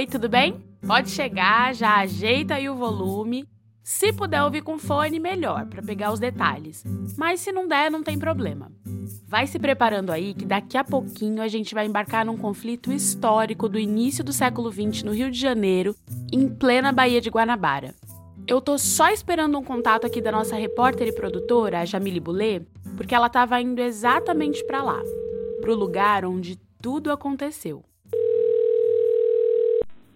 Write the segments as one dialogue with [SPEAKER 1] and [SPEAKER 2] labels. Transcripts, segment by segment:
[SPEAKER 1] Oi, tudo bem? Pode chegar, já ajeita aí o volume. Se puder ouvir com fone, melhor, para pegar os detalhes. Mas se não der, não tem problema. Vai se preparando aí que daqui a pouquinho a gente vai embarcar num conflito histórico do início do século XX no Rio de Janeiro, em plena Baía de Guanabara. Eu tô só esperando um contato aqui da nossa repórter e produtora, a Jamile Boulet, porque ela estava indo exatamente para lá, pro lugar onde tudo aconteceu.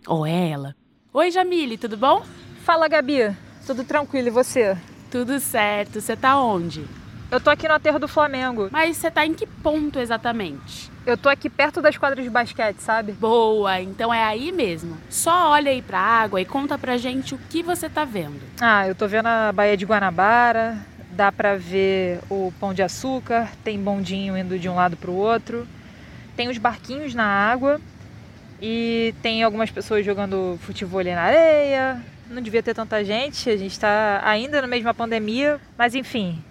[SPEAKER 1] Ou é ela. Oi, Jamile, tudo bom?
[SPEAKER 2] Fala, Gabi. Tudo tranquilo e você?
[SPEAKER 1] Tudo certo. Você tá onde?
[SPEAKER 2] Eu tô aqui no aterro do Flamengo.
[SPEAKER 1] Mas você tá em que ponto exatamente?
[SPEAKER 2] Eu tô aqui perto das quadras de basquete, sabe?
[SPEAKER 1] Boa, então é aí mesmo. Só olha aí pra água e conta pra gente o que você tá vendo.
[SPEAKER 2] Ah, eu tô vendo a Baía de Guanabara, dá pra ver o Pão de Açúcar, tem bondinho indo de um lado pro outro, tem os barquinhos na água e tem algumas pessoas jogando futebol na areia. Não devia ter tanta gente, a gente está ainda na mesma pandemia, mas enfim.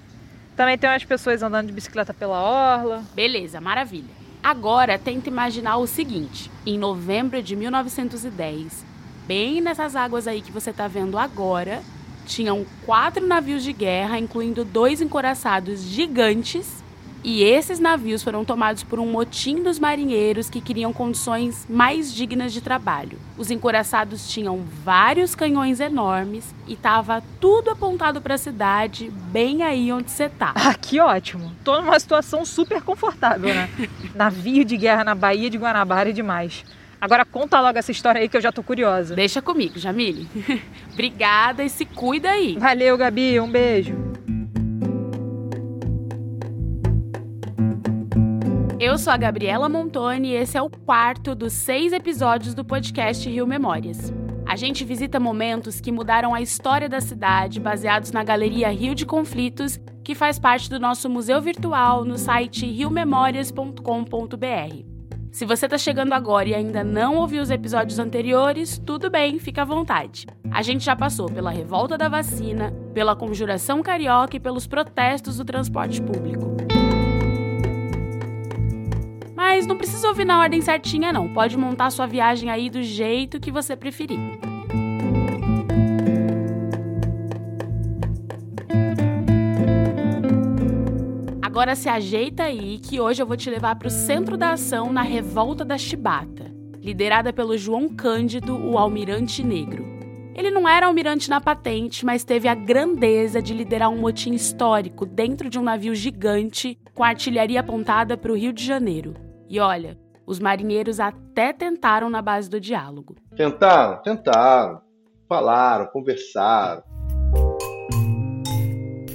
[SPEAKER 2] Também tem umas pessoas andando de bicicleta pela orla.
[SPEAKER 1] Beleza, maravilha. Agora tenta imaginar o seguinte: em novembro de 1910, bem nessas águas aí que você está vendo agora, tinham quatro navios de guerra, incluindo dois encoraçados gigantes e esses navios foram tomados por um motim dos marinheiros que queriam condições mais dignas de trabalho. Os encoraçados tinham vários canhões enormes e estava tudo apontado para a cidade, bem aí onde você tá.
[SPEAKER 2] Ah, que ótimo! Tô numa situação super confortável, né? Navio de guerra na Baía de Guanabara é demais. Agora conta logo essa história aí que eu já tô curiosa.
[SPEAKER 1] Deixa comigo, Jamile. Obrigada e se cuida aí.
[SPEAKER 2] Valeu, Gabi. Um beijo.
[SPEAKER 1] Eu sou a Gabriela Montoni e esse é o quarto dos seis episódios do podcast Rio Memórias. A gente visita momentos que mudaram a história da cidade, baseados na Galeria Rio de Conflitos, que faz parte do nosso museu virtual no site riomemórias.com.br. Se você está chegando agora e ainda não ouviu os episódios anteriores, tudo bem, fica à vontade. A gente já passou pela revolta da vacina, pela conjuração carioca e pelos protestos do transporte público. Mas não precisa ouvir na ordem certinha, não. Pode montar sua viagem aí do jeito que você preferir. Agora se ajeita aí que hoje eu vou te levar para o centro da ação na Revolta da Chibata, liderada pelo João Cândido, o Almirante Negro. Ele não era almirante na patente, mas teve a grandeza de liderar um motim histórico dentro de um navio gigante com artilharia apontada para o Rio de Janeiro. E olha, os marinheiros até tentaram na base do diálogo.
[SPEAKER 3] Tentaram, tentaram. Falaram, conversaram.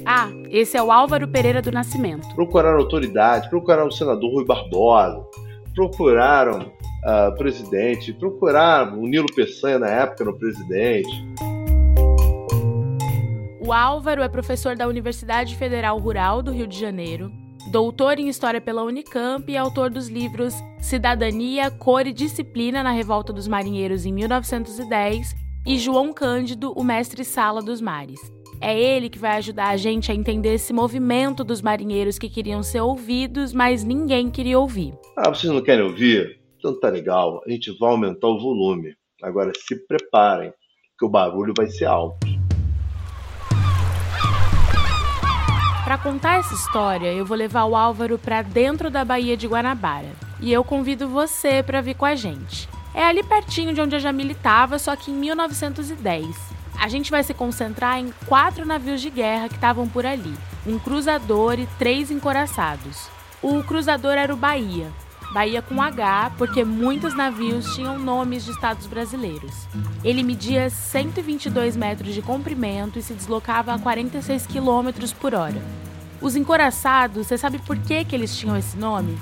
[SPEAKER 1] Ah, esse é o Álvaro Pereira do Nascimento.
[SPEAKER 3] Procuraram autoridade, procuraram o senador Rui Barbosa, procuraram uh, presidente, procuraram o Nilo Peçanha na época no presidente.
[SPEAKER 1] O Álvaro é professor da Universidade Federal Rural do Rio de Janeiro, doutor em História pela Unicamp e autor dos livros Cidadania, Cor e Disciplina na Revolta dos Marinheiros em 1910 e João Cândido, o Mestre Sala dos Mares. É ele que vai ajudar a gente a entender esse movimento dos marinheiros que queriam ser ouvidos, mas ninguém queria ouvir.
[SPEAKER 3] Ah, vocês não querem ouvir? Então tá legal, a gente vai aumentar o volume. Agora se preparem, que o barulho vai ser alto.
[SPEAKER 1] Para contar essa história, eu vou levar o Álvaro para dentro da Baía de Guanabara. E eu convido você para vir com a gente. É ali pertinho de onde a Jamile estava, só que em 1910. A gente vai se concentrar em quatro navios de guerra que estavam por ali: um cruzador e três encoraçados. O cruzador era o Bahia, Bahia com H, porque muitos navios tinham nomes de estados brasileiros. Ele media 122 metros de comprimento e se deslocava a 46 km por hora. Os encoraçados, você sabe por que, que eles tinham esse nome?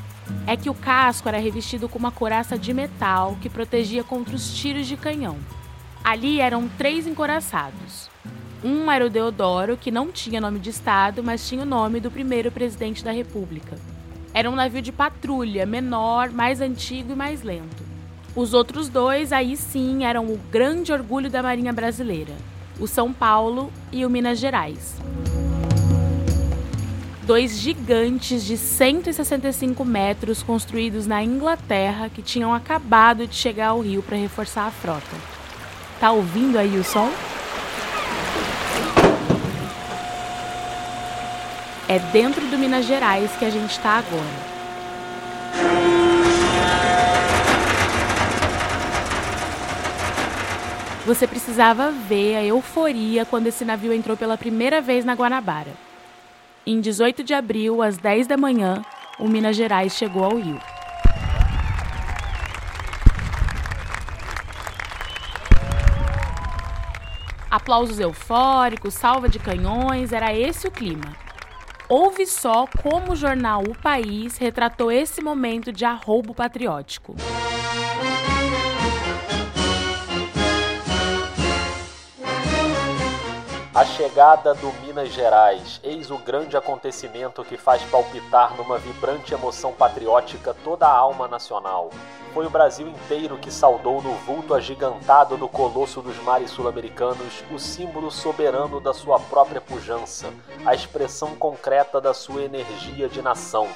[SPEAKER 1] É que o casco era revestido com uma coraça de metal que protegia contra os tiros de canhão. Ali eram três encoraçados. Um era o Deodoro, que não tinha nome de estado, mas tinha o nome do primeiro presidente da República. Era um navio de patrulha, menor, mais antigo e mais lento. Os outros dois, aí sim, eram o grande orgulho da Marinha Brasileira: o São Paulo e o Minas Gerais. Dois gigantes de 165 metros construídos na Inglaterra que tinham acabado de chegar ao rio para reforçar a frota. Tá ouvindo aí o som? É dentro do Minas Gerais que a gente está agora. Você precisava ver a euforia quando esse navio entrou pela primeira vez na Guanabara. Em 18 de abril, às 10 da manhã, o Minas Gerais chegou ao Rio. Aplausos eufóricos, salva de canhões, era esse o clima. Ouve só como o jornal O País retratou esse momento de arroubo patriótico.
[SPEAKER 4] A chegada do Minas Gerais, eis o grande acontecimento que faz palpitar numa vibrante emoção patriótica toda a alma nacional. Foi o Brasil inteiro que saudou no vulto agigantado do colosso dos mares sul-americanos o símbolo soberano da sua própria pujança, a expressão concreta da sua energia de nação.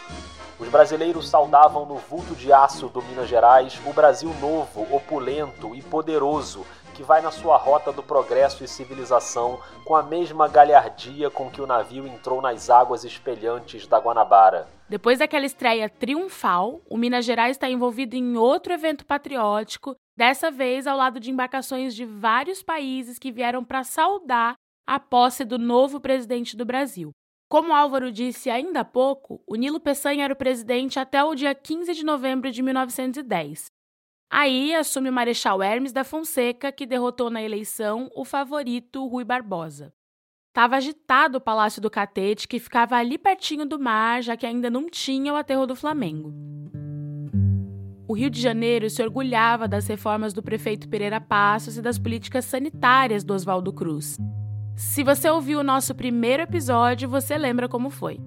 [SPEAKER 4] Os brasileiros saudavam no vulto de aço do Minas Gerais o Brasil novo, opulento e poderoso que vai na sua rota do progresso e civilização com a mesma galhardia com que o navio entrou nas águas espelhantes da Guanabara.
[SPEAKER 1] Depois daquela estreia triunfal, o Minas Gerais está envolvido em outro evento patriótico, dessa vez ao lado de embarcações de vários países que vieram para saudar a posse do novo presidente do Brasil. Como Álvaro disse ainda há pouco, o Nilo Peçanha era o presidente até o dia 15 de novembro de 1910. Aí assume o Marechal Hermes da Fonseca, que derrotou na eleição o favorito Rui Barbosa. Estava agitado o Palácio do Catete, que ficava ali pertinho do mar, já que ainda não tinha o aterro do Flamengo. O Rio de Janeiro se orgulhava das reformas do prefeito Pereira Passos e das políticas sanitárias do Oswaldo Cruz. Se você ouviu o nosso primeiro episódio, você lembra como foi.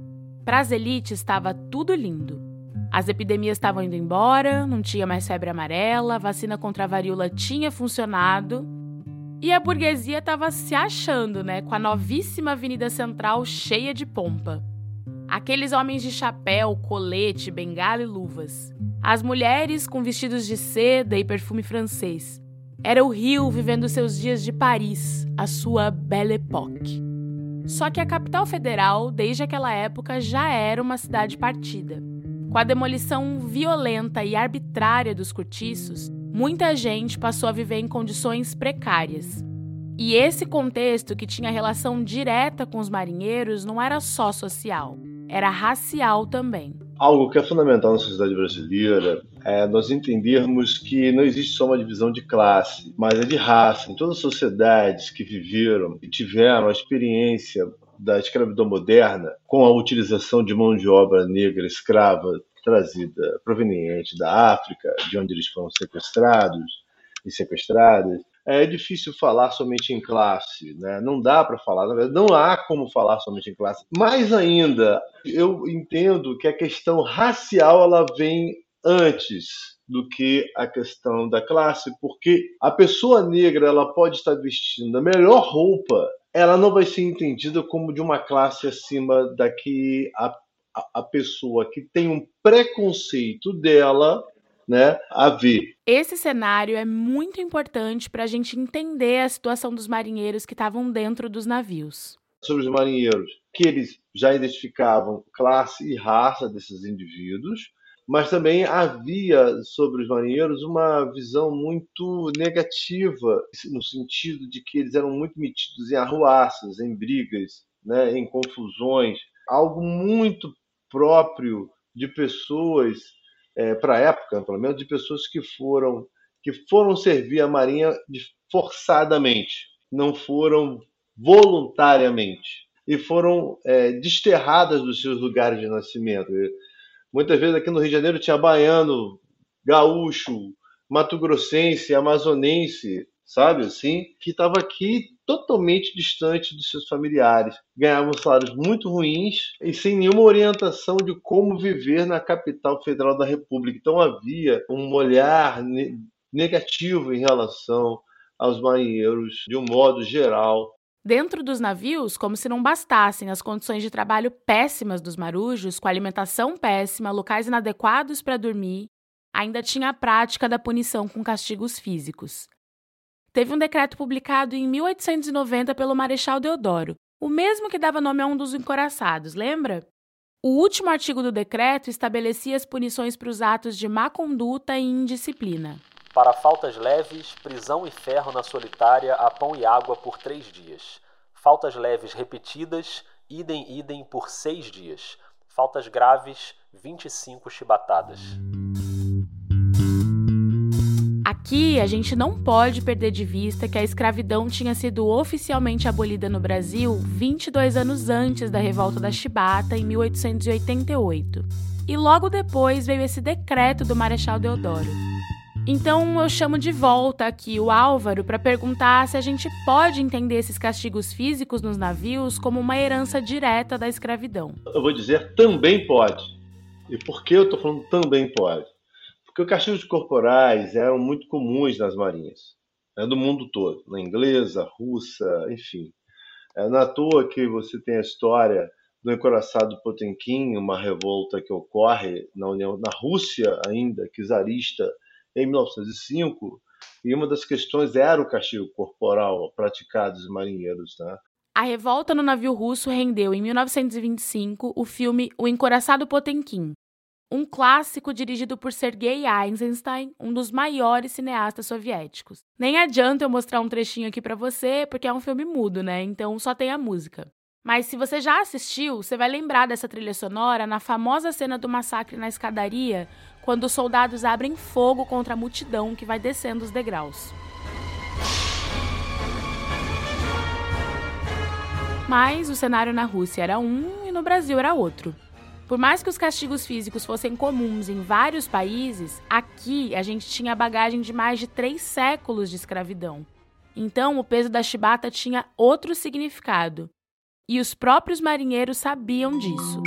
[SPEAKER 1] Para as elites estava tudo lindo. As epidemias estavam indo embora, não tinha mais febre amarela, a vacina contra a varíola tinha funcionado. E a burguesia estava se achando, né, com a novíssima Avenida Central cheia de pompa. Aqueles homens de chapéu, colete, bengala e luvas. As mulheres com vestidos de seda e perfume francês. Era o Rio vivendo seus dias de Paris, a sua Belle Époque. Só que a capital federal, desde aquela época, já era uma cidade partida. Com a demolição violenta e arbitrária dos cortiços, muita gente passou a viver em condições precárias. E esse contexto, que tinha relação direta com os marinheiros, não era só social, era racial também.
[SPEAKER 3] Algo que é fundamental na sociedade brasileira é nós entendermos que não existe só uma divisão de classe, mas é de raça. Em todas as sociedades que viveram e tiveram a experiência da escravidão moderna, com a utilização de mão de obra negra escrava trazida proveniente da África, de onde eles foram sequestrados e sequestradas, é difícil falar somente em classe, né? Não dá para falar, na verdade, não há como falar somente em classe. Mais ainda, eu entendo que a questão racial ela vem antes do que a questão da classe, porque a pessoa negra ela pode estar vestindo a melhor roupa ela não vai ser entendida como de uma classe acima da que a, a, a pessoa que tem um preconceito dela né, a ver.
[SPEAKER 1] Esse cenário é muito importante para a gente entender a situação dos marinheiros que estavam dentro dos navios.
[SPEAKER 3] Sobre os marinheiros, que eles já identificavam classe e raça desses indivíduos, mas também havia sobre os marinheiros uma visão muito negativa, no sentido de que eles eram muito metidos em arruaças, em brigas, né, em confusões, algo muito próprio de pessoas, é, para a época, pelo menos, de pessoas que foram, que foram servir a Marinha forçadamente, não foram voluntariamente, e foram é, desterradas dos seus lugares de nascimento. Muitas vezes aqui no Rio de Janeiro tinha baiano, gaúcho, mato-grossense, amazonense, sabe assim, que estava aqui totalmente distante dos seus familiares. Ganhavam salários muito ruins e sem nenhuma orientação de como viver na capital federal da República. Então havia um olhar negativo em relação aos marinheiros de um modo geral
[SPEAKER 1] Dentro dos navios, como se não bastassem as condições de trabalho péssimas dos marujos, com alimentação péssima, locais inadequados para dormir, ainda tinha a prática da punição com castigos físicos. Teve um decreto publicado em 1890 pelo Marechal Deodoro, o mesmo que dava nome a um dos encoraçados, lembra? O último artigo do decreto estabelecia as punições para os atos de má conduta e indisciplina.
[SPEAKER 4] Para faltas leves, prisão e ferro na solitária a pão e água por três dias. Faltas leves repetidas, idem idem por seis dias. Faltas graves, 25 chibatadas.
[SPEAKER 1] Aqui a gente não pode perder de vista que a escravidão tinha sido oficialmente abolida no Brasil 22 anos antes da revolta da Chibata, em 1888. E logo depois veio esse decreto do Marechal Deodoro. Então eu chamo de volta aqui o Álvaro para perguntar se a gente pode entender esses castigos físicos nos navios como uma herança direta da escravidão.
[SPEAKER 3] Eu vou dizer também pode. E por que eu estou falando também pode? Porque os castigos corporais eram muito comuns nas marinhas, né, do mundo todo, na inglesa, russa, enfim. É na toa que você tem a história do encoraçado Potemkin, uma revolta que ocorre na União, na Rússia ainda, czarista, em 1905, e uma das questões era o castigo corporal praticado dos marinheiros. Né?
[SPEAKER 1] A revolta no navio russo rendeu, em 1925, o filme O Encoraçado Potemkin, um clássico dirigido por Sergei Eisenstein, um dos maiores cineastas soviéticos. Nem adianta eu mostrar um trechinho aqui para você, porque é um filme mudo, né? Então só tem a música. Mas se você já assistiu, você vai lembrar dessa trilha sonora na famosa cena do massacre na escadaria, quando os soldados abrem fogo contra a multidão que vai descendo os degraus. Mas o cenário na Rússia era um e no Brasil era outro. Por mais que os castigos físicos fossem comuns em vários países, aqui a gente tinha a bagagem de mais de três séculos de escravidão. Então, o peso da chibata tinha outro significado. E os próprios marinheiros sabiam disso.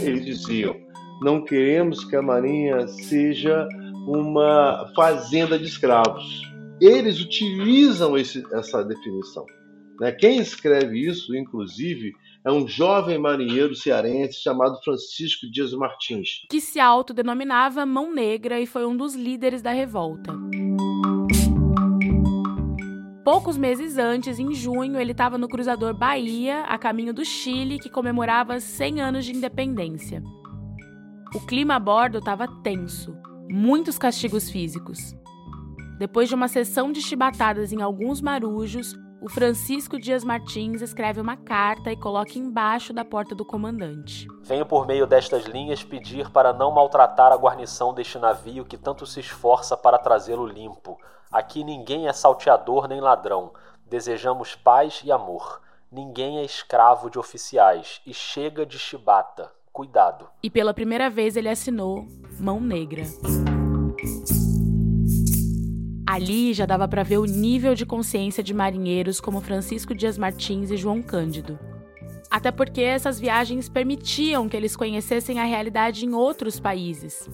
[SPEAKER 3] Eles diziam: não queremos que a Marinha seja uma fazenda de escravos. Eles utilizam esse, essa definição. Né? Quem escreve isso, inclusive, é um jovem marinheiro cearense chamado Francisco Dias Martins.
[SPEAKER 1] Que se autodenominava Mão Negra e foi um dos líderes da revolta. Poucos meses antes, em junho, ele estava no cruzador Bahia, a caminho do Chile, que comemorava 100 anos de independência. O clima a bordo estava tenso, muitos castigos físicos. Depois de uma sessão de chibatadas em alguns marujos, o Francisco Dias Martins escreve uma carta e coloca embaixo da porta do comandante.
[SPEAKER 4] Venho por meio destas linhas pedir para não maltratar a guarnição deste navio que tanto se esforça para trazê-lo limpo. Aqui ninguém é salteador nem ladrão. Desejamos paz e amor. Ninguém é escravo de oficiais. E chega de chibata. Cuidado.
[SPEAKER 1] E pela primeira vez ele assinou Mão Negra. Ali já dava para ver o nível de consciência de marinheiros como Francisco Dias Martins e João Cândido. Até porque essas viagens permitiam que eles conhecessem a realidade em outros países.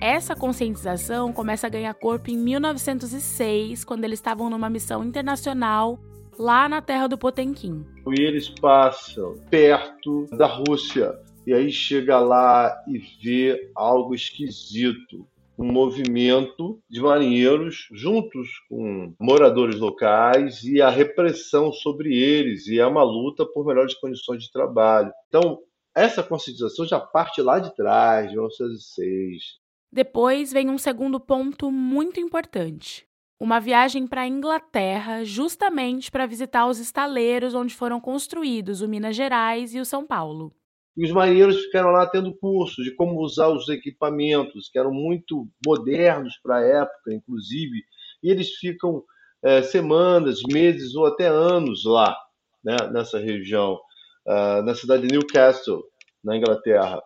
[SPEAKER 1] Essa conscientização começa a ganhar corpo em 1906, quando eles estavam numa missão internacional lá na terra do Potemkin.
[SPEAKER 3] E eles passam perto da Rússia e aí chega lá e vê algo esquisito um movimento de marinheiros juntos com moradores locais e a repressão sobre eles, e é uma luta por melhores condições de trabalho. Então, essa conscientização já parte lá de trás, de 1906.
[SPEAKER 1] Depois vem um segundo ponto muito importante. Uma viagem para a Inglaterra, justamente para visitar os estaleiros onde foram construídos o Minas Gerais e o São Paulo.
[SPEAKER 3] E os marinheiros ficaram lá tendo cursos de como usar os equipamentos, que eram muito modernos para a época, inclusive, e eles ficam é, semanas, meses ou até anos lá, né, nessa região, uh, na cidade de Newcastle, na Inglaterra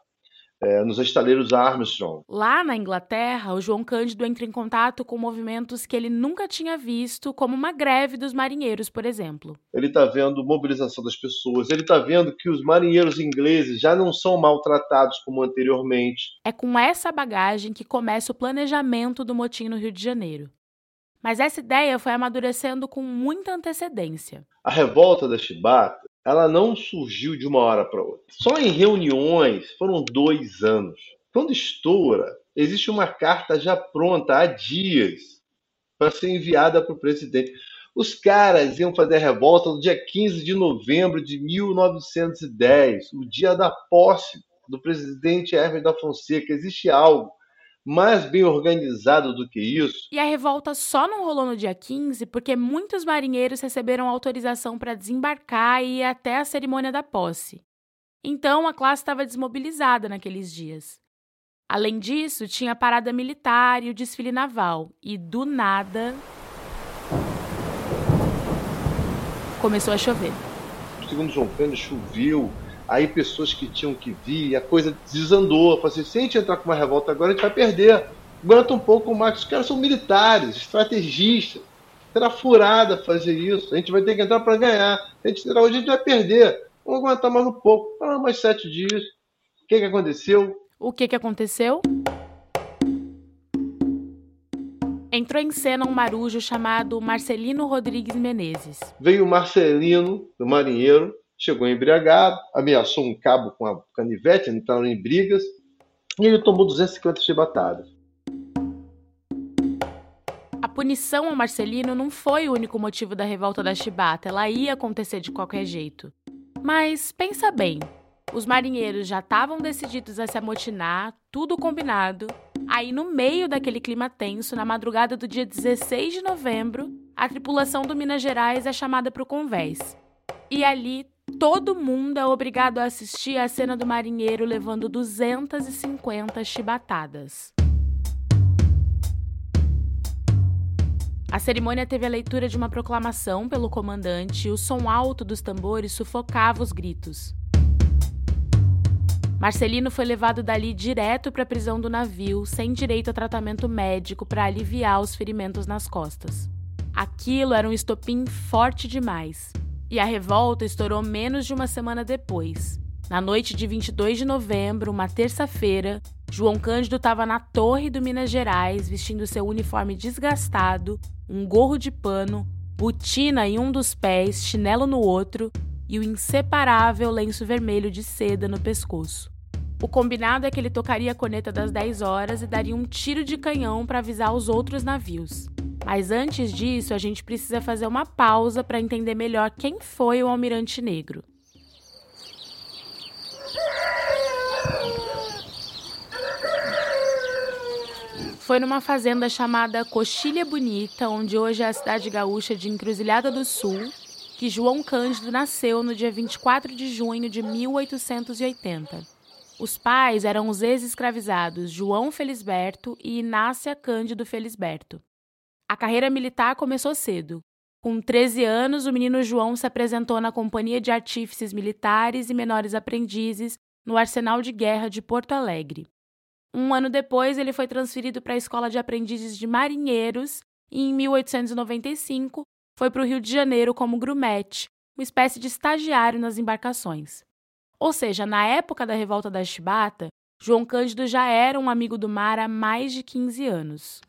[SPEAKER 3] é, nos estaleiros Armstrong.
[SPEAKER 1] Lá na Inglaterra, o João Cândido entra em contato com movimentos que ele nunca tinha visto, como uma greve dos marinheiros, por exemplo.
[SPEAKER 3] Ele está vendo mobilização das pessoas, ele está vendo que os marinheiros ingleses já não são maltratados como anteriormente.
[SPEAKER 1] É com essa bagagem que começa o planejamento do motim no Rio de Janeiro. Mas essa ideia foi amadurecendo com muita antecedência.
[SPEAKER 3] A revolta da Chibata, ela não surgiu de uma hora para outra. Só em reuniões foram dois anos. Quando estoura, existe uma carta já pronta há dias para ser enviada para o presidente. Os caras iam fazer a revolta no dia 15 de novembro de 1910, o dia da posse do presidente Hermes da Fonseca. Existe algo mais bem organizado do que isso.
[SPEAKER 1] E a revolta só não rolou no dia 15 porque muitos marinheiros receberam autorização para desembarcar e ir até a cerimônia da posse. Então a classe estava desmobilizada naqueles dias. Além disso, tinha a parada militar e o desfile naval, e do nada. começou a chover.
[SPEAKER 3] Segundo João Cândido, choveu, aí pessoas que tinham que vir, a coisa desandou. Falei assim, se a gente entrar com uma revolta agora, a gente vai perder. Aguenta um pouco mais. Os caras são militares, estrategistas. Será furada fazer isso. A gente vai ter que entrar para ganhar. A gente entrar hoje, a gente vai perder. Vamos aguentar mais um pouco. Ah, mais sete dias. O que, que aconteceu?
[SPEAKER 1] O que, que aconteceu? Entrou em cena um marujo chamado Marcelino Rodrigues Menezes.
[SPEAKER 3] Veio o Marcelino, do marinheiro, chegou embriagado, ameaçou um cabo com a canivete, entraram em brigas, e ele tomou 250 chibatadas.
[SPEAKER 1] A punição ao Marcelino não foi o único motivo da revolta da chibata, ela ia acontecer de qualquer jeito. Mas pensa bem, os marinheiros já estavam decididos a se amotinar, tudo combinado. Aí, no meio daquele clima tenso, na madrugada do dia 16 de novembro, a tripulação do Minas Gerais é chamada para o convés. E ali, todo mundo é obrigado a assistir a cena do marinheiro levando 250 chibatadas. A cerimônia teve a leitura de uma proclamação pelo comandante e o som alto dos tambores sufocava os gritos. Marcelino foi levado dali direto para a prisão do navio, sem direito a tratamento médico para aliviar os ferimentos nas costas. Aquilo era um estopim forte demais. E a revolta estourou menos de uma semana depois. Na noite de 22 de novembro, uma terça-feira, João Cândido estava na torre do Minas Gerais, vestindo seu uniforme desgastado, um gorro de pano, botina em um dos pés, chinelo no outro e o inseparável lenço vermelho de seda no pescoço. O combinado é que ele tocaria a corneta das 10 horas e daria um tiro de canhão para avisar os outros navios. Mas antes disso, a gente precisa fazer uma pausa para entender melhor quem foi o Almirante Negro. Foi numa fazenda chamada Coxilha Bonita, onde hoje é a cidade gaúcha de Encruzilhada do Sul, que João Cândido nasceu no dia 24 de junho de 1880. Os pais eram os ex-escravizados João Felisberto e Inácia Cândido Felisberto. A carreira militar começou cedo. Com 13 anos, o menino João se apresentou na Companhia de Artífices Militares e Menores Aprendizes no Arsenal de Guerra de Porto Alegre. Um ano depois, ele foi transferido para a Escola de Aprendizes de Marinheiros e, em 1895, foi para o Rio de Janeiro como grumete, uma espécie de estagiário nas embarcações. Ou seja, na época da revolta da Chibata, João Cândido já era um amigo do mar há mais de 15 anos.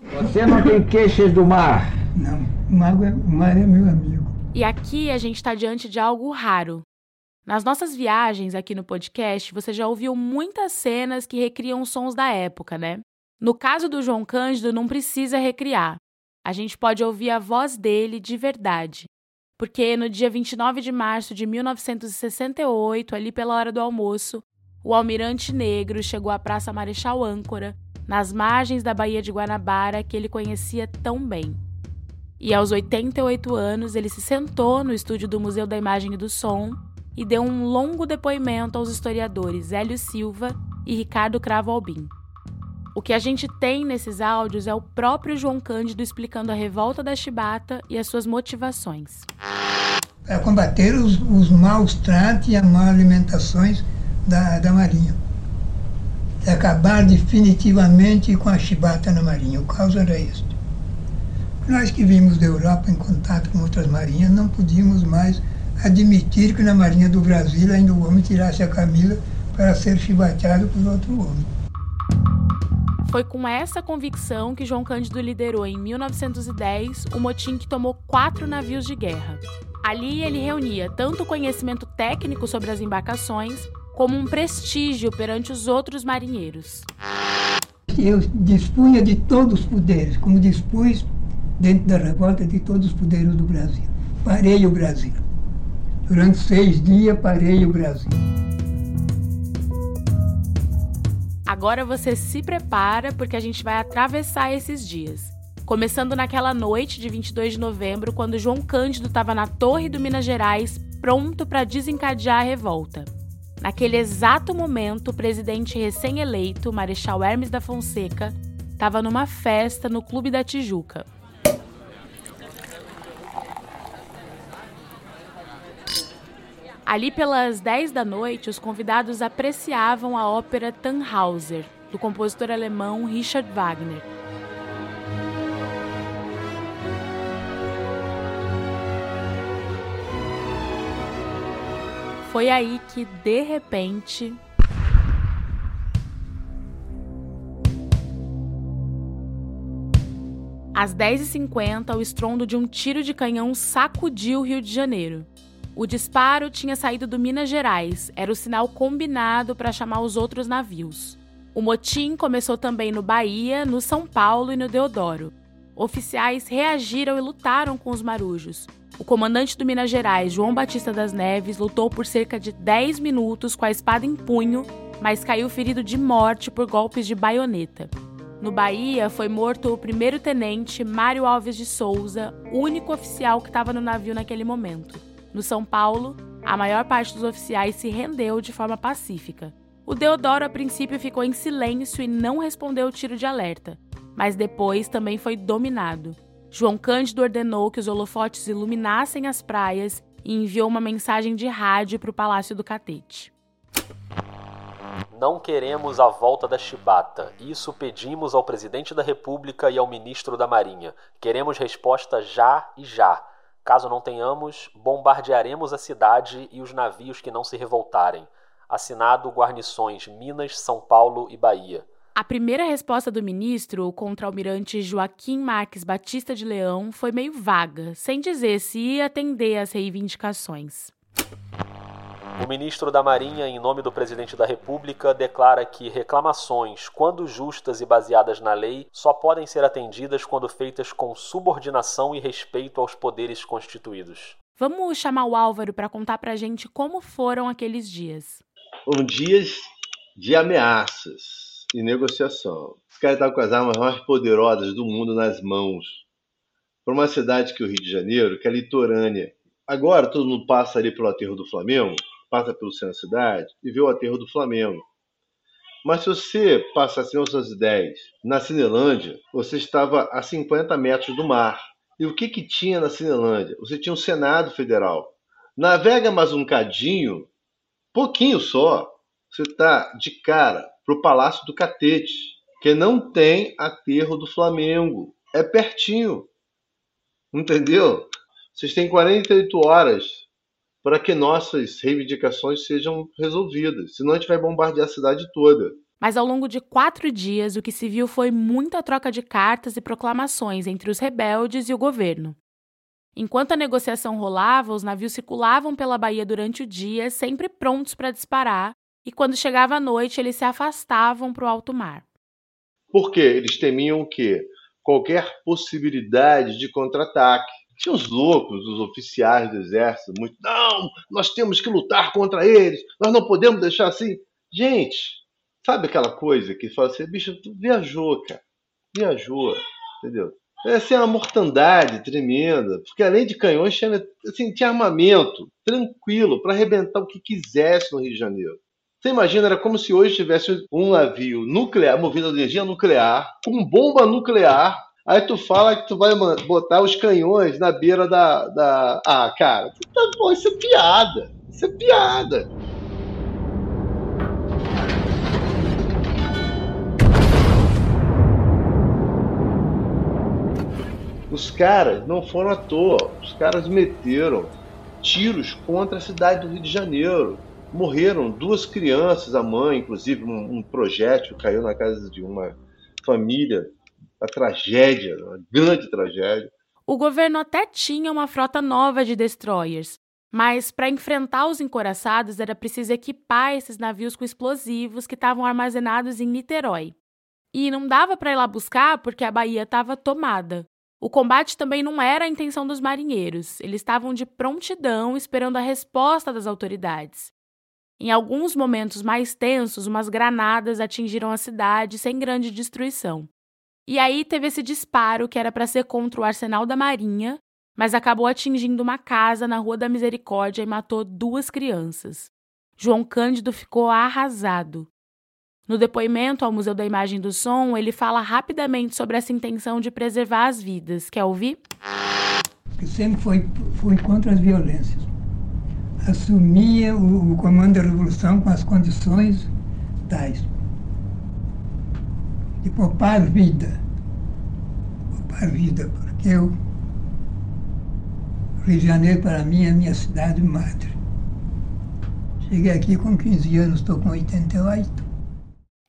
[SPEAKER 5] Você não tem queixas do mar?
[SPEAKER 6] Não, o mar é, o mar é meu amigo.
[SPEAKER 1] E aqui a gente está diante de algo raro. Nas nossas viagens aqui no podcast, você já ouviu muitas cenas que recriam sons da época, né? No caso do João Cândido, não precisa recriar. A gente pode ouvir a voz dele de verdade porque no dia 29 de março de 1968, ali pela hora do almoço, o almirante negro chegou à Praça Marechal Âncora, nas margens da Baía de Guanabara, que ele conhecia tão bem. E aos 88 anos, ele se sentou no estúdio do Museu da Imagem e do Som e deu um longo depoimento aos historiadores Hélio Silva e Ricardo Cravo Albim. O que a gente tem nesses áudios é o próprio João Cândido explicando a revolta da chibata e as suas motivações.
[SPEAKER 6] Para combater os, os maus tratos e as más alimentações da, da Marinha. Acabar definitivamente com a chibata na Marinha. O caso era este. Nós que vimos da Europa em contato com outras marinhas não podíamos mais admitir que na Marinha do Brasil ainda o homem tirasse a camisa para ser chibateado por outro homem.
[SPEAKER 1] Foi com essa convicção que João Cândido liderou em 1910 o motim que tomou quatro navios de guerra. Ali ele reunia tanto conhecimento técnico sobre as embarcações, como um prestígio perante os outros marinheiros.
[SPEAKER 6] Eu dispunha de todos os poderes, como dispus dentro da revolta de todos os poderes do Brasil. Parei o Brasil. Durante seis dias, parei o Brasil.
[SPEAKER 1] Agora você se prepara porque a gente vai atravessar esses dias. Começando naquela noite de 22 de novembro, quando João Cândido estava na Torre do Minas Gerais, pronto para desencadear a revolta. Naquele exato momento, o presidente recém-eleito, Marechal Hermes da Fonseca, estava numa festa no Clube da Tijuca. Ali pelas 10 da noite, os convidados apreciavam a ópera Tannhauser, do compositor alemão Richard Wagner. Foi aí que, de repente, Às 10h50, o estrondo de um tiro de canhão sacudiu o Rio de Janeiro. O disparo tinha saído do Minas Gerais, era o sinal combinado para chamar os outros navios. O motim começou também no Bahia, no São Paulo e no Deodoro. Oficiais reagiram e lutaram com os marujos. O comandante do Minas Gerais, João Batista das Neves, lutou por cerca de 10 minutos com a espada em punho, mas caiu ferido de morte por golpes de baioneta. No Bahia, foi morto o primeiro-tenente Mário Alves de Souza, único oficial que estava no navio naquele momento. No São Paulo, a maior parte dos oficiais se rendeu de forma pacífica. O Deodoro, a princípio, ficou em silêncio e não respondeu o tiro de alerta, mas depois também foi dominado. João Cândido ordenou que os holofotes iluminassem as praias e enviou uma mensagem de rádio para o Palácio do Catete.
[SPEAKER 4] Não queremos a volta da chibata. Isso pedimos ao presidente da República e ao ministro da Marinha. Queremos resposta já e já. Caso não tenhamos, bombardearemos a cidade e os navios que não se revoltarem. Assinado Guarnições Minas, São Paulo e Bahia.
[SPEAKER 1] A primeira resposta do ministro, o contra-almirante Joaquim Marques Batista de Leão, foi meio vaga, sem dizer se ia atender às reivindicações.
[SPEAKER 4] O ministro da Marinha, em nome do presidente da República, declara que reclamações, quando justas e baseadas na lei, só podem ser atendidas quando feitas com subordinação e respeito aos poderes constituídos.
[SPEAKER 1] Vamos chamar o Álvaro para contar para a gente como foram aqueles dias.
[SPEAKER 3] Foram dias de ameaças e negociação. Os caras estavam com as armas mais poderosas do mundo nas mãos. Para uma cidade que é o Rio de Janeiro, que é litorânea. Agora todo mundo passa ali pelo aterro do Flamengo, passa pelo centro da cidade e vê o aterro do Flamengo. Mas se você passasse em outras ideias, na Cinelândia, você estava a 50 metros do mar. E o que, que tinha na Cinelândia? Você tinha o Senado Federal. Navega mais um cadinho, pouquinho só, você está de cara para o Palácio do Catete, que não tem aterro do Flamengo. É pertinho. Entendeu? Vocês têm 48 horas para que nossas reivindicações sejam resolvidas. Senão a gente vai bombardear a cidade toda.
[SPEAKER 1] Mas ao longo de quatro dias, o que se viu foi muita troca de cartas e proclamações entre os rebeldes e o governo. Enquanto a negociação rolava, os navios circulavam pela Bahia durante o dia, sempre prontos para disparar, e quando chegava a noite, eles se afastavam para o alto mar.
[SPEAKER 3] Por quê? Eles temiam que qualquer possibilidade de contra-ataque tinha os loucos, os oficiais do exército, muito, não, nós temos que lutar contra eles, nós não podemos deixar assim. Gente, sabe aquela coisa que fala assim, bicho, tu viajou, cara, viajou, entendeu? Essa é uma mortandade tremenda, porque além de canhões, tinha, assim, tinha armamento tranquilo para arrebentar o que quisesse no Rio de Janeiro. Você imagina, era como se hoje tivesse um navio nuclear, movido a energia nuclear, com bomba nuclear, Aí tu fala que tu vai botar os canhões na beira da. da... Ah, cara, tá bom, isso é piada. Isso é piada. Os caras não foram à toa. Os caras meteram tiros contra a cidade do Rio de Janeiro. Morreram duas crianças, a mãe, inclusive, um, um projétil caiu na casa de uma família, a tragédia, uma grande tragédia.
[SPEAKER 1] O governo até tinha uma frota nova de destroyers, mas para enfrentar os encoraçados era preciso equipar esses navios com explosivos que estavam armazenados em Niterói. E não dava para ir lá buscar porque a Bahia estava tomada. O combate também não era a intenção dos marinheiros, eles estavam de prontidão esperando a resposta das autoridades. Em alguns momentos mais tensos, umas granadas atingiram a cidade sem grande destruição. E aí teve esse disparo que era para ser contra o arsenal da Marinha, mas acabou atingindo uma casa na Rua da Misericórdia e matou duas crianças. João Cândido ficou arrasado. No depoimento ao Museu da Imagem do Som, ele fala rapidamente sobre essa intenção de preservar as vidas. Quer ouvir?
[SPEAKER 6] Sempre foi, foi contra as violências. Assumia o, o comando da revolução com as condições tais de poupar vida. Poupar vida, porque o Rio de Janeiro, para mim, é a minha cidade madre. Cheguei aqui com 15 anos, estou com 88.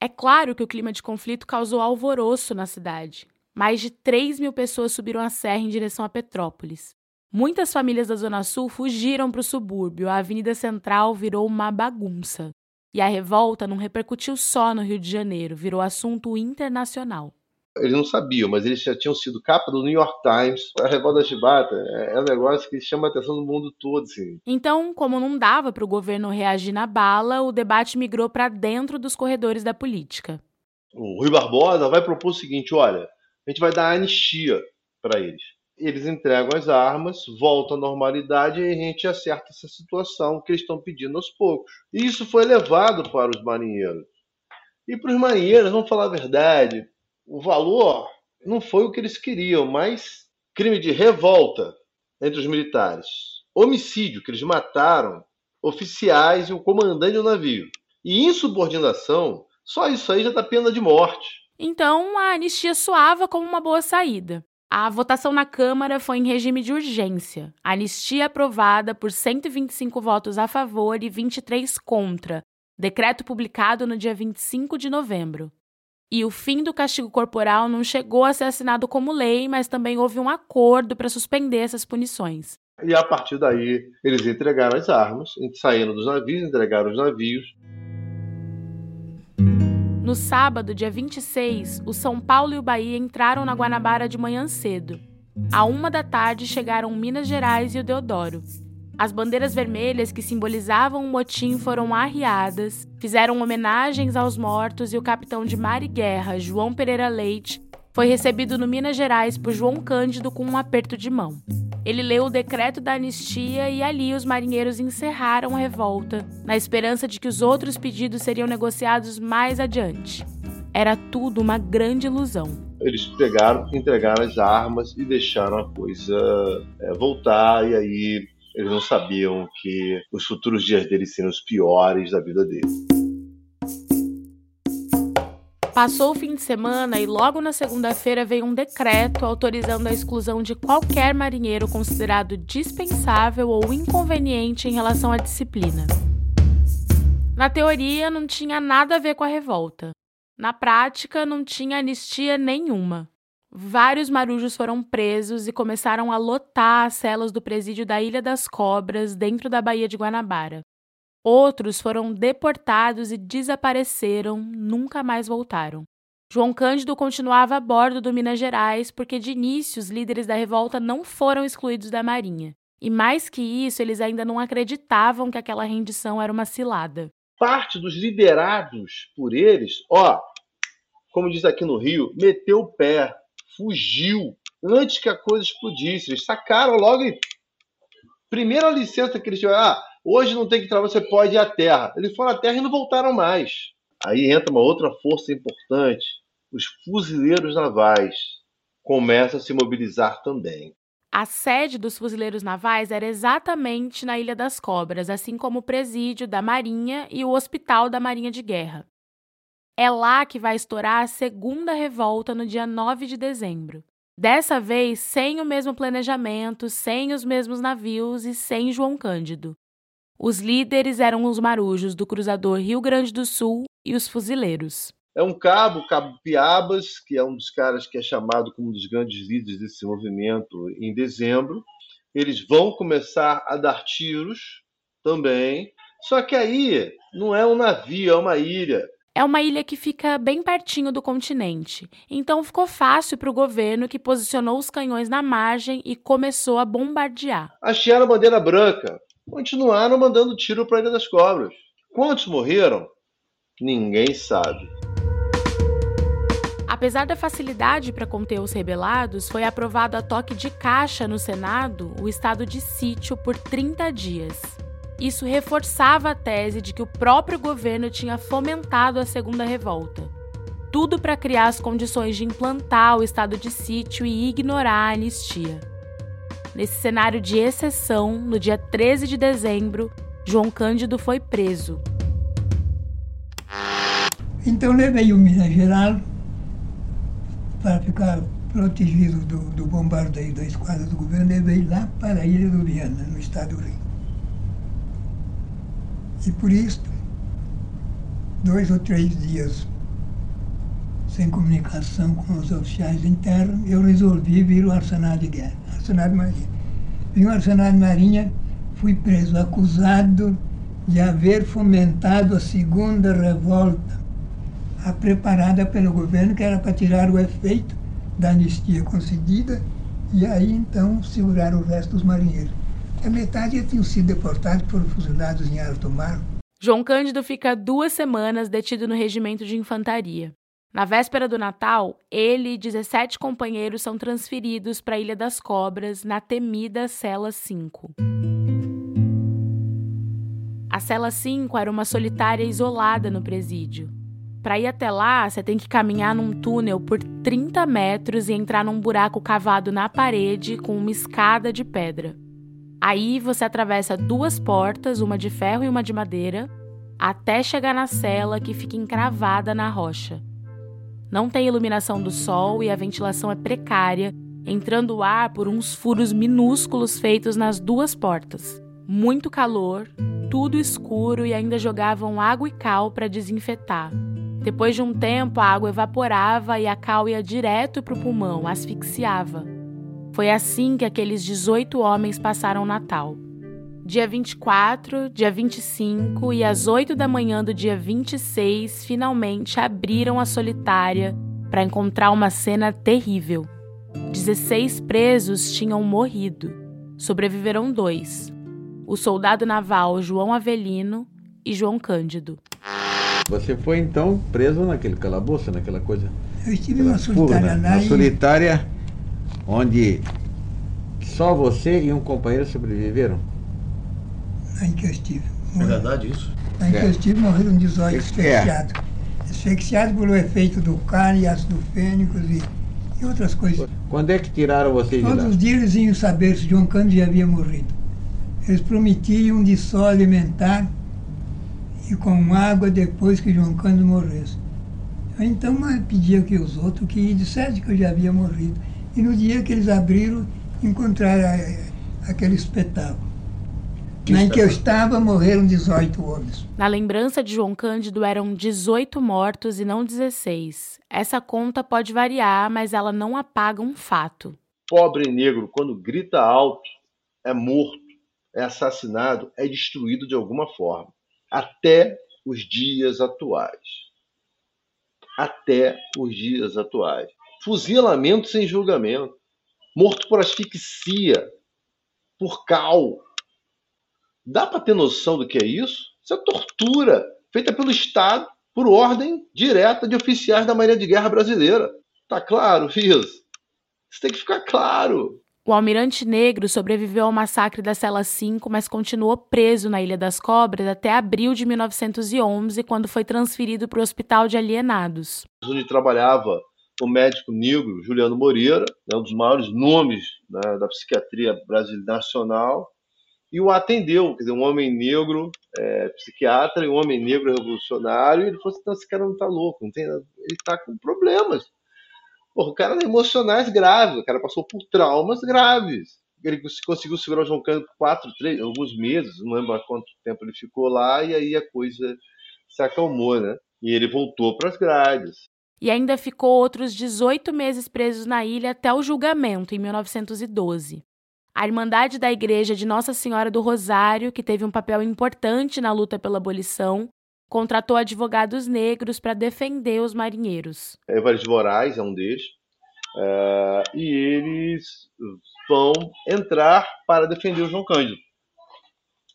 [SPEAKER 1] É claro que o clima de conflito causou alvoroço na cidade. Mais de 3 mil pessoas subiram a serra em direção a Petrópolis. Muitas famílias da Zona Sul fugiram para o subúrbio, a Avenida Central virou uma bagunça. E a revolta não repercutiu só no Rio de Janeiro, virou assunto internacional
[SPEAKER 3] eles não sabiam, mas eles já tinham sido capa do New York Times. A revolta da chibata é, é um negócio que chama a atenção do mundo todo. Assim.
[SPEAKER 1] Então, como não dava para o governo reagir na bala, o debate migrou para dentro dos corredores da política.
[SPEAKER 3] O Rui Barbosa vai propor o seguinte: olha, a gente vai dar anistia para eles. Eles entregam as armas, voltam à normalidade e a gente acerta essa situação que eles estão pedindo aos poucos. E isso foi levado para os marinheiros. E para os marinheiros, vamos falar a verdade, o valor não foi o que eles queriam, mas crime de revolta entre os militares, homicídio, que eles mataram oficiais e o comandante do navio, e insubordinação, só isso aí já dá pena de morte.
[SPEAKER 1] Então a anistia soava como uma boa saída. A votação na Câmara foi em regime de urgência. A anistia aprovada por 125 votos a favor e 23 contra. Decreto publicado no dia 25 de novembro. E o fim do castigo corporal não chegou a ser assinado como lei, mas também houve um acordo para suspender essas punições.
[SPEAKER 3] E a partir daí, eles entregaram as armas, saíram dos navios, entregaram os navios.
[SPEAKER 1] No sábado, dia 26, o São Paulo e o Bahia entraram na Guanabara de manhã cedo. À uma da tarde chegaram Minas Gerais e o Deodoro. As bandeiras vermelhas que simbolizavam o motim foram arriadas, fizeram homenagens aos mortos e o capitão de mar e guerra, João Pereira Leite, foi recebido no Minas Gerais por João Cândido com um aperto de mão. Ele leu o decreto da anistia e ali os marinheiros encerraram a revolta, na esperança de que os outros pedidos seriam negociados mais adiante. Era tudo uma grande ilusão.
[SPEAKER 3] Eles pegaram, entregaram as armas e deixaram a coisa é, voltar, e aí eles não sabiam que os futuros dias deles seriam os piores da vida deles.
[SPEAKER 1] Passou o fim de semana e logo na segunda-feira veio um decreto autorizando a exclusão de qualquer marinheiro considerado dispensável ou inconveniente em relação à disciplina. Na teoria, não tinha nada a ver com a revolta. Na prática, não tinha anistia nenhuma. Vários marujos foram presos e começaram a lotar as celas do presídio da Ilha das Cobras, dentro da Baía de Guanabara. Outros foram deportados e desapareceram, nunca mais voltaram. João Cândido continuava a bordo do Minas Gerais porque, de início, os líderes da revolta não foram excluídos da Marinha. E mais que isso, eles ainda não acreditavam que aquela rendição era uma cilada.
[SPEAKER 3] Parte dos liderados por eles, ó, como diz aqui no Rio, meteu o pé, fugiu antes que a coisa explodisse. Eles sacaram logo e. Primeira licença que eles tiveram, ah, hoje não tem que trabalhar, você pode ir à terra. Eles foram à terra e não voltaram mais. Aí entra uma outra força importante. Os fuzileiros navais começam a se mobilizar também.
[SPEAKER 1] A sede dos fuzileiros navais era exatamente na Ilha das Cobras, assim como o presídio da Marinha e o Hospital da Marinha de Guerra. É lá que vai estourar a segunda revolta no dia 9 de dezembro. Dessa vez, sem o mesmo planejamento, sem os mesmos navios e sem João Cândido. Os líderes eram os marujos do cruzador Rio Grande do Sul e os fuzileiros.
[SPEAKER 3] É um cabo, o Cabo Piabas, que é um dos caras que é chamado como um dos grandes líderes desse movimento em dezembro. Eles vão começar a dar tiros também. Só que aí não é um navio, é uma ilha.
[SPEAKER 1] É uma ilha que fica bem pertinho do continente, então ficou fácil para o governo que posicionou os canhões na margem e começou a bombardear.
[SPEAKER 3] Hastearam a bandeira branca, continuaram mandando tiro para a Ilha das Cobras. Quantos morreram? Ninguém sabe.
[SPEAKER 1] Apesar da facilidade para conter os rebelados, foi aprovado a toque de caixa no Senado o estado de sítio por 30 dias. Isso reforçava a tese de que o próprio governo tinha fomentado a segunda revolta. Tudo para criar as condições de implantar o estado de sítio e ignorar a anistia. Nesse cenário de exceção, no dia 13 de dezembro, João Cândido foi preso.
[SPEAKER 6] Então levei o Minas Gerais para ficar protegido do, do bombardeio da esquadra do governo, levei lá para a Ilha do Viana, no estado do Rio. E por isso, dois ou três dias sem comunicação com os oficiais internos, eu resolvi vir ao Arsenal de Guerra, Marinha. Ao Arsenal de Marinha, fui preso, acusado de haver fomentado a segunda revolta, a preparada pelo governo, que era para tirar o efeito da anistia concedida e aí então segurar o resto dos marinheiros. A metade já tinham sido deportados, foram fuzilados em alto mar.
[SPEAKER 1] João Cândido fica duas semanas detido no regimento de infantaria. Na véspera do Natal, ele e 17 companheiros são transferidos para a Ilha das Cobras, na temida Cela 5. A Cela 5 era uma solitária isolada no presídio. Para ir até lá, você tem que caminhar num túnel por 30 metros e entrar num buraco cavado na parede com uma escada de pedra. Aí você atravessa duas portas, uma de ferro e uma de madeira, até chegar na cela que fica encravada na rocha. Não tem iluminação do sol e a ventilação é precária, entrando ar por uns furos minúsculos feitos nas duas portas. Muito calor, tudo escuro e ainda jogavam água e cal para desinfetar. Depois de um tempo, a água evaporava e a cal ia direto para o pulmão, asfixiava. Foi assim que aqueles 18 homens passaram o Natal. Dia 24, dia 25 e às 8 da manhã do dia 26, finalmente abriram a solitária para encontrar uma cena terrível. 16 presos tinham morrido. Sobreviveram dois: o soldado naval João Avelino e João Cândido.
[SPEAKER 5] Você foi então preso naquele calabouço, naquela coisa?
[SPEAKER 6] Eu estive na solitária
[SPEAKER 5] né? Na solitária onde só você e um companheiro sobreviveram?
[SPEAKER 6] Em que eu estive.
[SPEAKER 3] É verdade isso?
[SPEAKER 6] Em é. que eu estive morreram 18 asfixiados. É. Asfixiados pelo efeito do cárie, ácido fênico e, e outras coisas.
[SPEAKER 5] Quando é que tiraram vocês
[SPEAKER 6] Todos
[SPEAKER 5] de lá?
[SPEAKER 6] os dias eles iam saber se João Cândido já havia morrido. Eles prometiam de só alimentar e com água depois que João Cândido morresse. Então pedia que os outros que dissessem que eu já havia morrido. E no dia que eles abriram, encontraram eh, aquele espetáculo. Que Na em que eu estava, morreram 18 homens.
[SPEAKER 1] Na lembrança de João Cândido, eram 18 mortos e não 16. Essa conta pode variar, mas ela não apaga um fato.
[SPEAKER 3] Pobre negro, quando grita alto, é morto, é assassinado, é destruído de alguma forma. Até os dias atuais. Até os dias atuais fuzilamento sem julgamento, morto por asfixia, por cal. Dá para ter noção do que é isso? Isso é tortura feita pelo Estado por ordem direta de oficiais da Marinha de Guerra Brasileira. Tá claro, Fiz? Isso tem que ficar claro.
[SPEAKER 1] O almirante negro sobreviveu ao massacre da Cela 5, mas continuou preso na Ilha das Cobras até abril de 1911, quando foi transferido para o Hospital de Alienados.
[SPEAKER 3] Onde trabalhava o médico negro Juliano Moreira, né, um dos maiores nomes né, da psiquiatria brasileira nacional, e o atendeu, quer dizer, um homem negro é, psiquiatra e um homem negro revolucionário, e ele falou assim, esse cara não está louco, não tem, ele está com problemas. O cara é emocionais graves, o cara passou por traumas graves. Ele conseguiu segurar o João Cândido por quatro, três, alguns meses, não lembro quanto tempo ele ficou lá, e aí a coisa se acalmou, né? E ele voltou para as grades.
[SPEAKER 1] E ainda ficou outros 18 meses preso na ilha até o julgamento, em 1912. A Irmandade da Igreja de Nossa Senhora do Rosário, que teve um papel importante na luta pela abolição, contratou advogados negros para defender os marinheiros.
[SPEAKER 3] Evaristo Moraes é um deles. É, e eles vão entrar para defender o João Cândido.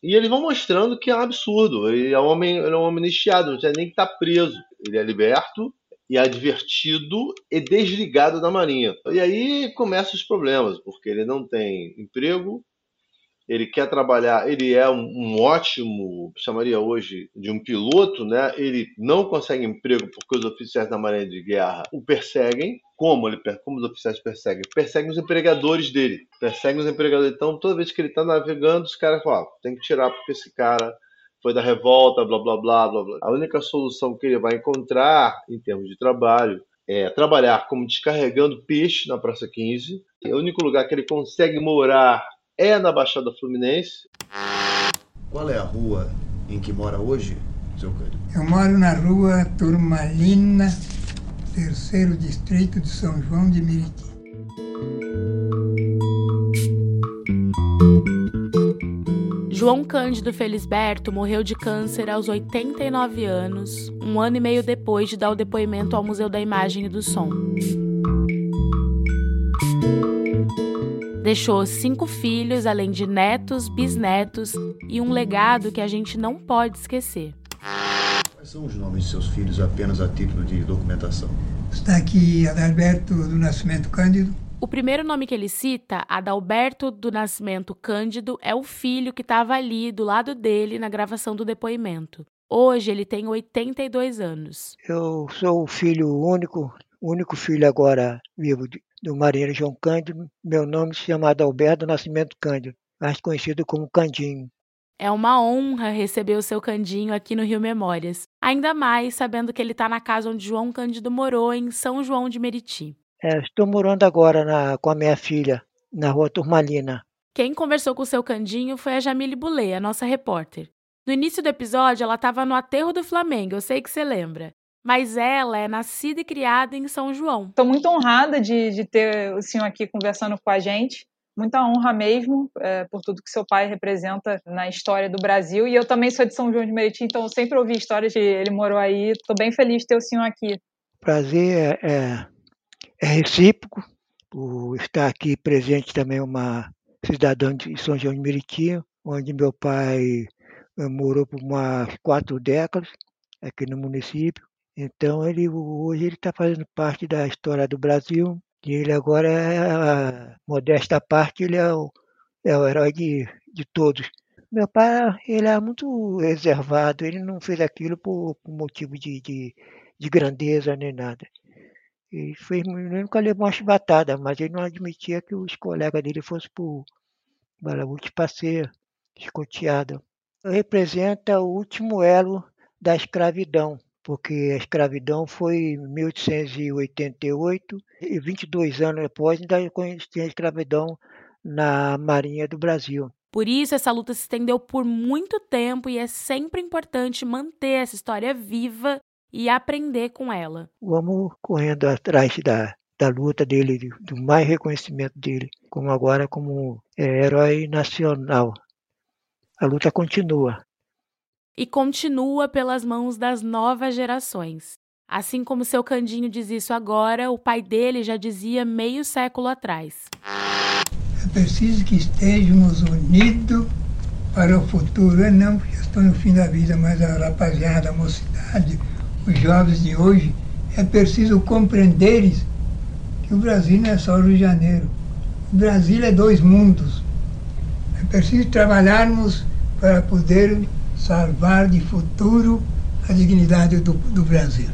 [SPEAKER 3] E eles vão mostrando que é um absurdo. Ele é um homem, ele é um homem anistiado, não tinha nem que estar tá preso. Ele é liberto e advertido e desligado da Marinha. E aí começam os problemas, porque ele não tem emprego, ele quer trabalhar, ele é um, um, ótimo, chamaria hoje de um piloto, né? Ele não consegue emprego porque os oficiais da Marinha de Guerra o perseguem. Como ele, como os oficiais perseguem? Perseguem os empregadores dele. Perseguem os empregadores. Então, toda vez que ele está navegando, os caras falam: tem que tirar porque esse cara foi da revolta, blá blá blá blá blá. A única solução que ele vai encontrar em termos de trabalho é trabalhar como descarregando peixe na Praça 15. É o único lugar que ele consegue morar é na Baixada Fluminense.
[SPEAKER 5] Qual é a rua em que mora hoje, seu Cândido?
[SPEAKER 6] Eu moro na rua Turmalina, terceiro distrito de São João de Meriti.
[SPEAKER 1] João Cândido Felisberto morreu de câncer aos 89 anos, um ano e meio depois de dar o depoimento ao Museu da Imagem e do Som. Deixou cinco filhos, além de netos, bisnetos e um legado que a gente não pode esquecer.
[SPEAKER 5] Quais são os nomes de seus filhos apenas a título de documentação?
[SPEAKER 6] Está aqui Adalberto do Nascimento Cândido.
[SPEAKER 1] O primeiro nome que ele cita, Adalberto do Nascimento Cândido, é o filho que estava ali do lado dele na gravação do depoimento. Hoje ele tem 82 anos.
[SPEAKER 7] Eu sou o filho único, único filho agora vivo do marinheiro João Cândido. Meu nome se chama Adalberto Nascimento Cândido, mais conhecido como Candinho.
[SPEAKER 1] É uma honra receber o seu Candinho aqui no Rio Memórias, ainda mais sabendo que ele está na casa onde João Cândido morou, em São João de Meriti.
[SPEAKER 7] É, estou morando agora na, com a minha filha, na rua Turmalina.
[SPEAKER 1] Quem conversou com o seu Candinho foi a Jamile Boulay, a nossa repórter. No início do episódio, ela estava no aterro do Flamengo, eu sei que você lembra mas ela é nascida e criada em São João.
[SPEAKER 2] Estou muito honrada de, de ter o senhor aqui conversando com a gente. Muita honra mesmo é, por tudo que seu pai representa na história do Brasil. E eu também sou de São João de Meriti, então eu sempre ouvi histórias de ele morou aí. Estou bem feliz de ter o senhor aqui.
[SPEAKER 7] Prazer é, é, recíproco por estar aqui presente também uma cidadã de São João de Meriti, onde meu pai eh, morou por umas quatro décadas aqui no município. Então ele hoje ele está fazendo parte da história do Brasil e ele agora, é, modesta parte, ele é o, é o herói de, de todos. Meu pai, ele é muito reservado, ele não fez aquilo por, por motivo de, de, de, grandeza nem nada. Ele, fez, nunca levou uma chibatada, mas ele não admitia que os colegas dele fossem por Balabuti para ser escoteado. Representa o último elo da escravidão porque a escravidão foi em 1888 e 22 anos depois ainda tinha escravidão na Marinha do Brasil.
[SPEAKER 1] Por isso, essa luta se estendeu por muito tempo e é sempre importante manter essa história viva e aprender com ela.
[SPEAKER 7] Vamos correndo atrás da, da luta dele, do mais reconhecimento dele, como agora como é, herói nacional. A luta continua
[SPEAKER 1] e continua pelas mãos das novas gerações. Assim como seu Candinho diz isso agora, o pai dele já dizia meio século atrás.
[SPEAKER 6] É preciso que estejamos unidos para o futuro. Eu não, porque estou no fim da vida, mas a rapaziada, a mocidade, os jovens de hoje, é preciso compreenderes que o Brasil não é só o Rio de Janeiro. O Brasil é dois mundos. É preciso trabalharmos para poder salvar de futuro a dignidade do, do Brasil.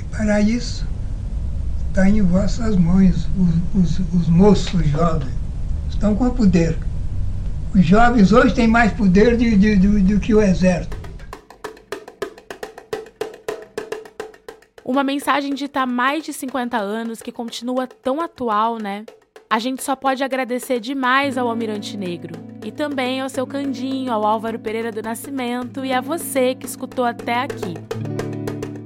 [SPEAKER 6] E para isso, está em vossas mãos os, os, os moços jovens. Estão com poder. Os jovens hoje têm mais poder de, de, de, do que o exército.
[SPEAKER 1] Uma mensagem dita há mais de 50 anos que continua tão atual, né? A gente só pode agradecer demais ao Almirante Negro e também ao seu Candinho, ao Álvaro Pereira do Nascimento e a você que escutou até aqui.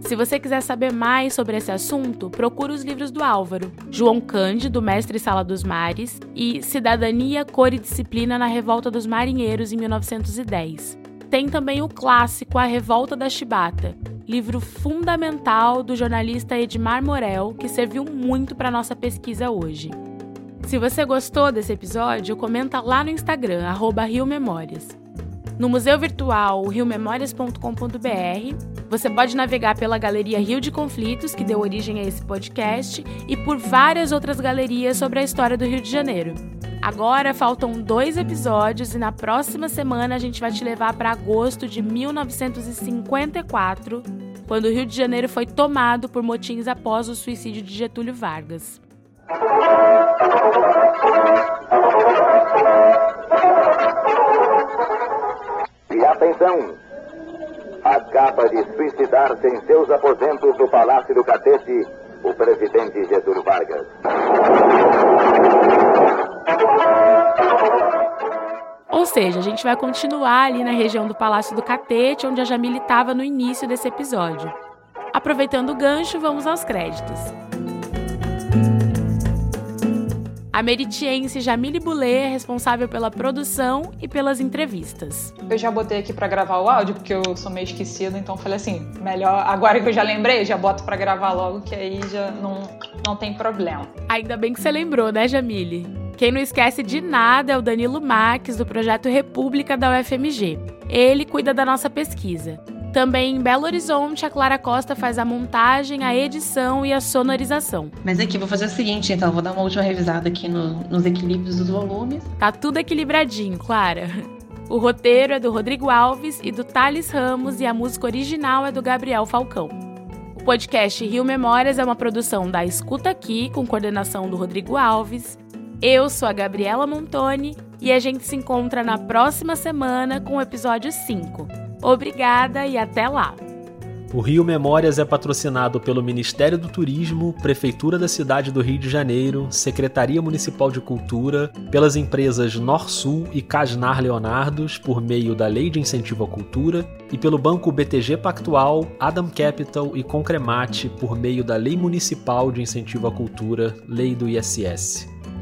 [SPEAKER 1] Se você quiser saber mais sobre esse assunto, procure os livros do Álvaro, João Cândido, Mestre Sala dos Mares, e Cidadania, Cor e Disciplina na Revolta dos Marinheiros, em 1910. Tem também o clássico A Revolta da Chibata, livro fundamental do jornalista Edmar Morel, que serviu muito para nossa pesquisa hoje. Se você gostou desse episódio, comenta lá no Instagram, Rio Memórias. No Museu Virtual riomemórias.com.br, você pode navegar pela Galeria Rio de Conflitos, que deu origem a esse podcast, e por várias outras galerias sobre a história do Rio de Janeiro. Agora faltam dois episódios e na próxima semana a gente vai te levar para agosto de 1954, quando o Rio de Janeiro foi tomado por motins após o suicídio de Getúlio Vargas.
[SPEAKER 8] E atenção! Acaba de suicidar-se em seus aposentos do Palácio do Catete o presidente Getúlio Vargas.
[SPEAKER 1] Ou seja, a gente vai continuar ali na região do Palácio do Catete, onde a Jamile estava no início desse episódio. Aproveitando o gancho, vamos aos créditos. A meritiense Jamile Boulet é responsável pela produção e pelas entrevistas.
[SPEAKER 2] Eu já botei aqui para gravar o áudio, porque eu sou meio esquecida, então falei assim, melhor, agora que eu já lembrei, já boto para gravar logo, que aí já não, não tem problema.
[SPEAKER 1] Ainda bem que você lembrou, né, Jamile? Quem não esquece de nada é o Danilo Max, do projeto República da UFMG. Ele cuida da nossa pesquisa. Também em Belo Horizonte, a Clara Costa faz a montagem, a edição e a sonorização.
[SPEAKER 9] Mas aqui, vou fazer o seguinte, então, vou dar uma última revisada aqui no, nos equilíbrios dos volumes.
[SPEAKER 1] Tá tudo equilibradinho, Clara. O roteiro é do Rodrigo Alves e do Thales Ramos e a música original é do Gabriel Falcão. O podcast Rio Memórias é uma produção da Escuta Aqui, com coordenação do Rodrigo Alves. Eu sou a Gabriela Montoni e a gente se encontra na próxima semana com o episódio 5. Obrigada e até lá!
[SPEAKER 4] O Rio Memórias é patrocinado pelo Ministério do Turismo, Prefeitura da cidade do Rio de Janeiro, Secretaria Municipal de Cultura, pelas empresas Norsul e Casnar Leonardos, por meio da Lei de Incentivo à Cultura, e pelo Banco BTG Pactual, Adam Capital e Concremate, por meio da Lei Municipal de Incentivo à Cultura, Lei do ISS.